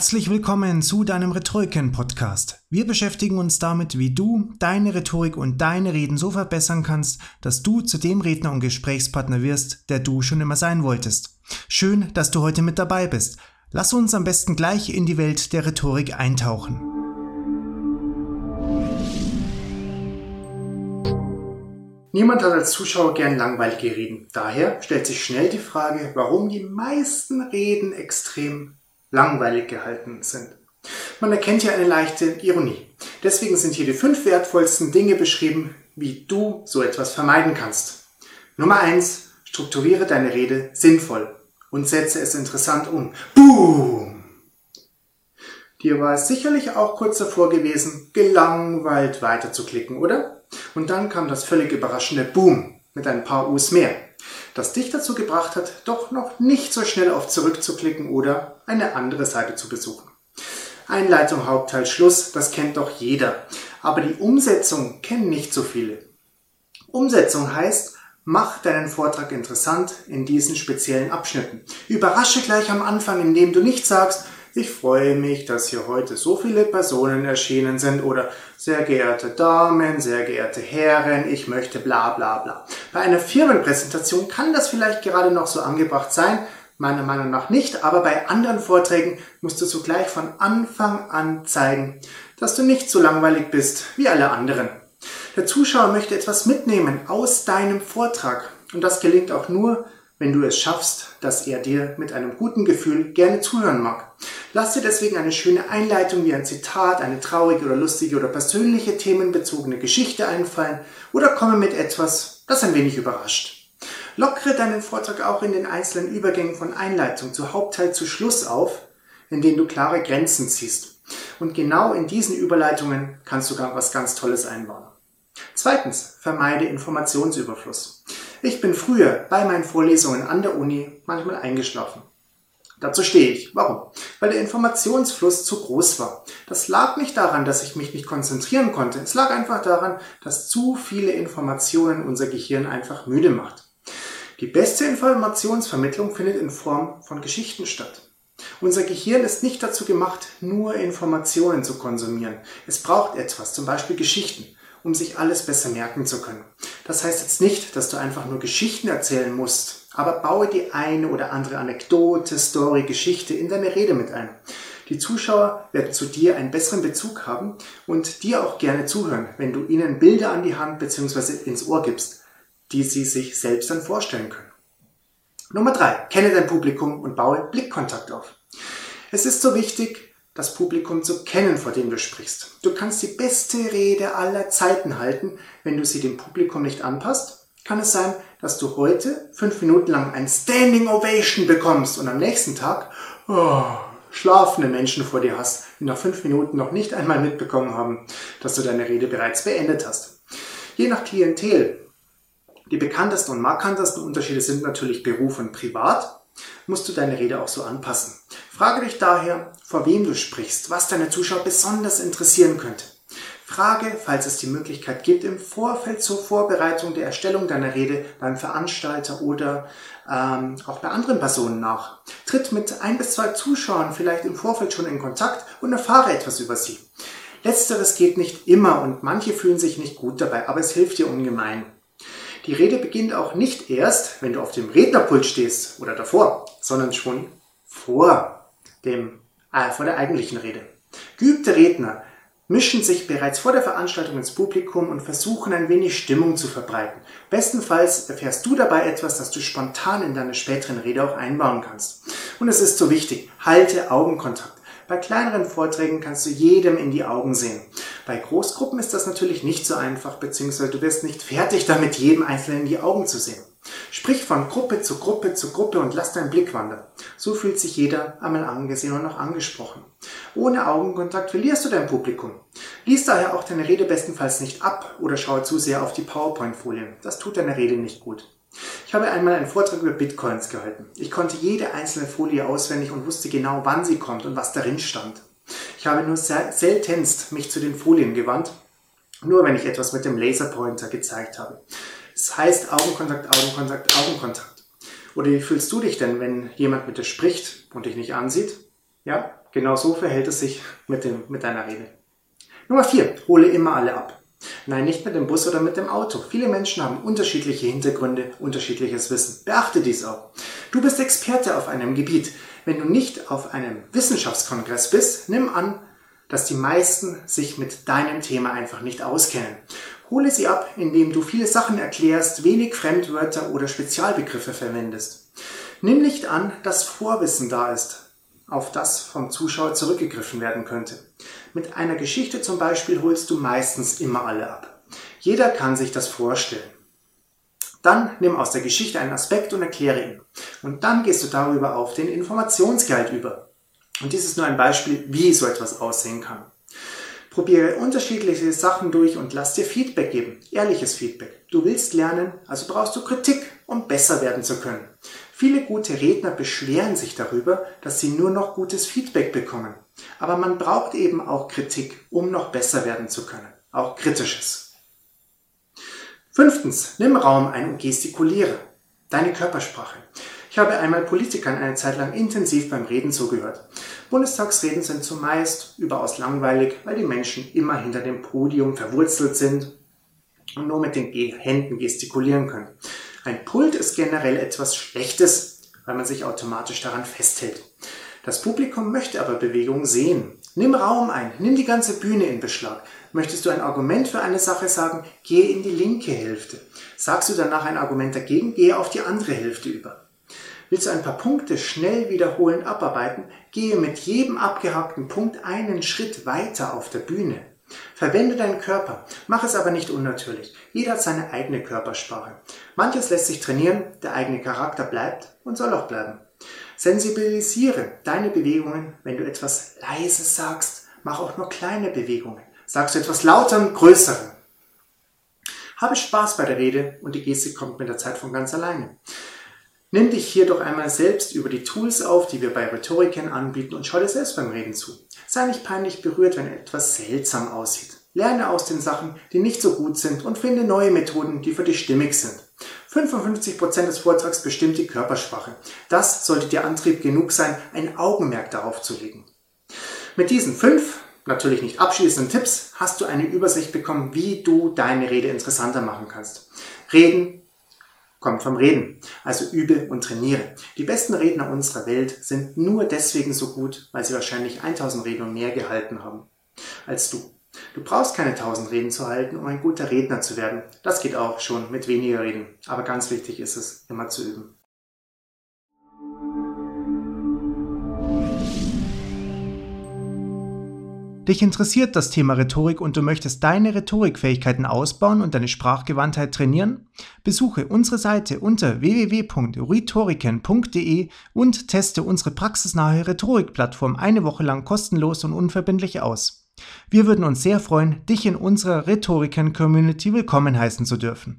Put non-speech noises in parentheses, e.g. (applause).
Herzlich willkommen zu deinem Rhetoriken-Podcast. Wir beschäftigen uns damit, wie du deine Rhetorik und deine Reden so verbessern kannst, dass du zu dem Redner und Gesprächspartner wirst, der du schon immer sein wolltest. Schön, dass du heute mit dabei bist. Lass uns am besten gleich in die Welt der Rhetorik eintauchen. Niemand hat als Zuschauer gern langweilige Reden. Daher stellt sich schnell die Frage, warum die meisten Reden extrem langweilig gehalten sind. Man erkennt hier eine leichte Ironie. Deswegen sind hier die fünf wertvollsten Dinge beschrieben, wie du so etwas vermeiden kannst. Nummer eins: Strukturiere deine Rede sinnvoll und setze es interessant um. Boom! Dir war es sicherlich auch kurz davor gewesen, gelangweilt weiterzuklicken, oder? Und dann kam das völlig überraschende Boom mit ein paar U's mehr das dich dazu gebracht hat, doch noch nicht so schnell auf zurückzuklicken oder eine andere Seite zu besuchen. Einleitung, Hauptteil, Schluss, das kennt doch jeder. Aber die Umsetzung kennen nicht so viele. Umsetzung heißt, mach deinen Vortrag interessant in diesen speziellen Abschnitten. Überrasche gleich am Anfang, indem du nicht sagst, ich freue mich, dass hier heute so viele Personen erschienen sind oder sehr geehrte Damen, sehr geehrte Herren, ich möchte bla bla bla. Bei einer Firmenpräsentation kann das vielleicht gerade noch so angebracht sein, meiner Meinung nach nicht, aber bei anderen Vorträgen musst du so gleich von Anfang an zeigen, dass du nicht so langweilig bist wie alle anderen. Der Zuschauer möchte etwas mitnehmen aus deinem Vortrag und das gelingt auch nur, wenn du es schaffst, dass er dir mit einem guten Gefühl gerne zuhören mag. Lass dir deswegen eine schöne Einleitung wie ein Zitat, eine traurige oder lustige oder persönliche themenbezogene Geschichte einfallen oder komme mit etwas, das ein wenig überrascht. Lockere deinen Vortrag auch in den einzelnen Übergängen von Einleitung zu Hauptteil zu Schluss auf, in denen du klare Grenzen ziehst. Und genau in diesen Überleitungen kannst du gar was ganz Tolles einbauen. Zweitens, vermeide Informationsüberfluss. Ich bin früher bei meinen Vorlesungen an der Uni manchmal eingeschlafen. Dazu stehe ich. Warum? Weil der Informationsfluss zu groß war. Das lag nicht daran, dass ich mich nicht konzentrieren konnte. Es lag einfach daran, dass zu viele Informationen unser Gehirn einfach müde macht. Die beste Informationsvermittlung findet in Form von Geschichten statt. Unser Gehirn ist nicht dazu gemacht, nur Informationen zu konsumieren. Es braucht etwas, zum Beispiel Geschichten um sich alles besser merken zu können. Das heißt jetzt nicht, dass du einfach nur Geschichten erzählen musst, aber baue die eine oder andere Anekdote, Story, Geschichte in deine Rede mit ein. Die Zuschauer werden zu dir einen besseren Bezug haben und dir auch gerne zuhören, wenn du ihnen Bilder an die Hand bzw. ins Ohr gibst, die sie sich selbst dann vorstellen können. Nummer drei: Kenne dein Publikum und baue Blickkontakt auf. Es ist so wichtig, das Publikum zu kennen, vor dem du sprichst. Du kannst die beste Rede aller Zeiten halten, wenn du sie dem Publikum nicht anpasst. Kann es sein, dass du heute fünf Minuten lang ein Standing Ovation bekommst und am nächsten Tag oh, schlafende Menschen vor dir hast, die nach fünf Minuten noch nicht einmal mitbekommen haben, dass du deine Rede bereits beendet hast. Je nach Klientel. Die bekanntesten und markantesten Unterschiede sind natürlich Beruf und Privat. Musst du deine Rede auch so anpassen. Frage dich daher, vor wem du sprichst, was deine Zuschauer besonders interessieren könnte. Frage, falls es die Möglichkeit gibt, im Vorfeld zur Vorbereitung der Erstellung deiner Rede beim Veranstalter oder ähm, auch bei anderen Personen nach. Tritt mit ein bis zwei Zuschauern vielleicht im Vorfeld schon in Kontakt und erfahre etwas über sie. Letzteres geht nicht immer und manche fühlen sich nicht gut dabei, aber es hilft dir ungemein. Die Rede beginnt auch nicht erst, wenn du auf dem Rednerpult stehst oder davor, sondern schon vor dem, äh, vor der eigentlichen Rede. Geübte Redner mischen sich bereits vor der Veranstaltung ins Publikum und versuchen ein wenig Stimmung zu verbreiten. Bestenfalls erfährst du dabei etwas, das du spontan in deiner späteren Rede auch einbauen kannst. Und es ist so wichtig, halte Augenkontakt. Bei kleineren Vorträgen kannst du jedem in die Augen sehen. Bei Großgruppen ist das natürlich nicht so einfach, beziehungsweise du wirst nicht fertig (laughs) damit, jedem Einzelnen in die Augen zu sehen. Sprich von Gruppe zu Gruppe zu Gruppe und lass deinen Blick wandern. So fühlt sich jeder einmal angesehen und auch angesprochen. Ohne Augenkontakt verlierst du dein Publikum. Lies daher auch deine Rede bestenfalls nicht ab oder schaue zu sehr auf die PowerPoint-Folien. Das tut deiner Rede nicht gut. Ich habe einmal einen Vortrag über Bitcoins gehalten. Ich konnte jede einzelne Folie auswendig und wusste genau, wann sie kommt und was darin stand. Ich habe nur seltenst mich zu den Folien gewandt, nur wenn ich etwas mit dem Laserpointer gezeigt habe. Das heißt Augenkontakt, Augenkontakt, Augenkontakt. Oder wie fühlst du dich denn, wenn jemand mit dir spricht und dich nicht ansieht? Ja, genau so verhält es sich mit, dem, mit deiner Rede. Nummer vier: Hole immer alle ab. Nein, nicht mit dem Bus oder mit dem Auto. Viele Menschen haben unterschiedliche Hintergründe, unterschiedliches Wissen. Beachte dies auch. Du bist Experte auf einem Gebiet. Wenn du nicht auf einem Wissenschaftskongress bist, nimm an, dass die meisten sich mit deinem Thema einfach nicht auskennen. Hole sie ab, indem du viele Sachen erklärst, wenig Fremdwörter oder Spezialbegriffe verwendest. Nimm nicht an, dass Vorwissen da ist, auf das vom Zuschauer zurückgegriffen werden könnte. Mit einer Geschichte zum Beispiel holst du meistens immer alle ab. Jeder kann sich das vorstellen. Dann nimm aus der Geschichte einen Aspekt und erkläre ihn. Und dann gehst du darüber auf den Informationsgehalt über. Und dies ist nur ein Beispiel, wie so etwas aussehen kann. Probiere unterschiedliche Sachen durch und lass dir Feedback geben. Ehrliches Feedback. Du willst lernen, also brauchst du Kritik, um besser werden zu können. Viele gute Redner beschweren sich darüber, dass sie nur noch gutes Feedback bekommen. Aber man braucht eben auch Kritik, um noch besser werden zu können. Auch kritisches. Fünftens, nimm Raum ein und gestikuliere. Deine Körpersprache. Ich habe einmal Politikern eine Zeit lang intensiv beim Reden zugehört. Bundestagsreden sind zumeist überaus langweilig, weil die Menschen immer hinter dem Podium verwurzelt sind und nur mit den Händen gestikulieren können. Ein Pult ist generell etwas Schlechtes, weil man sich automatisch daran festhält. Das Publikum möchte aber Bewegung sehen. Nimm Raum ein, nimm die ganze Bühne in Beschlag. Möchtest du ein Argument für eine Sache sagen, gehe in die linke Hälfte. Sagst du danach ein Argument dagegen, gehe auf die andere Hälfte über. Willst du ein paar Punkte schnell wiederholend abarbeiten, gehe mit jedem abgehackten Punkt einen Schritt weiter auf der Bühne. Verwende deinen Körper, mach es aber nicht unnatürlich. Jeder hat seine eigene Körpersprache. Manches lässt sich trainieren, der eigene Charakter bleibt und soll auch bleiben. Sensibilisiere deine Bewegungen, wenn du etwas Leises sagst, mach auch nur kleine Bewegungen. Sagst du etwas lauteren, größeren. Habe Spaß bei der Rede und die Gestik kommt mit der Zeit von ganz alleine. Nimm dich hier doch einmal selbst über die Tools auf, die wir bei Rhetorikern anbieten und schau dir selbst beim Reden zu. Sei nicht peinlich berührt, wenn etwas seltsam aussieht. Lerne aus den Sachen, die nicht so gut sind und finde neue Methoden, die für dich stimmig sind. 55% des Vortrags bestimmt die Körpersprache. Das sollte dir Antrieb genug sein, ein Augenmerk darauf zu legen. Mit diesen fünf, natürlich nicht abschließenden Tipps, hast du eine Übersicht bekommen, wie du deine Rede interessanter machen kannst. Reden kommt vom Reden. Also übe und trainiere. Die besten Redner unserer Welt sind nur deswegen so gut, weil sie wahrscheinlich 1000 Reden und mehr gehalten haben als du. Du brauchst keine 1000 Reden zu halten, um ein guter Redner zu werden. Das geht auch schon mit weniger Reden. Aber ganz wichtig ist es, immer zu üben. Dich interessiert das Thema Rhetorik und du möchtest deine Rhetorikfähigkeiten ausbauen und deine Sprachgewandtheit trainieren? Besuche unsere Seite unter www.rhetoriken.de und teste unsere praxisnahe Rhetorikplattform eine Woche lang kostenlos und unverbindlich aus. Wir würden uns sehr freuen, dich in unserer Rhetoriken-Community willkommen heißen zu dürfen.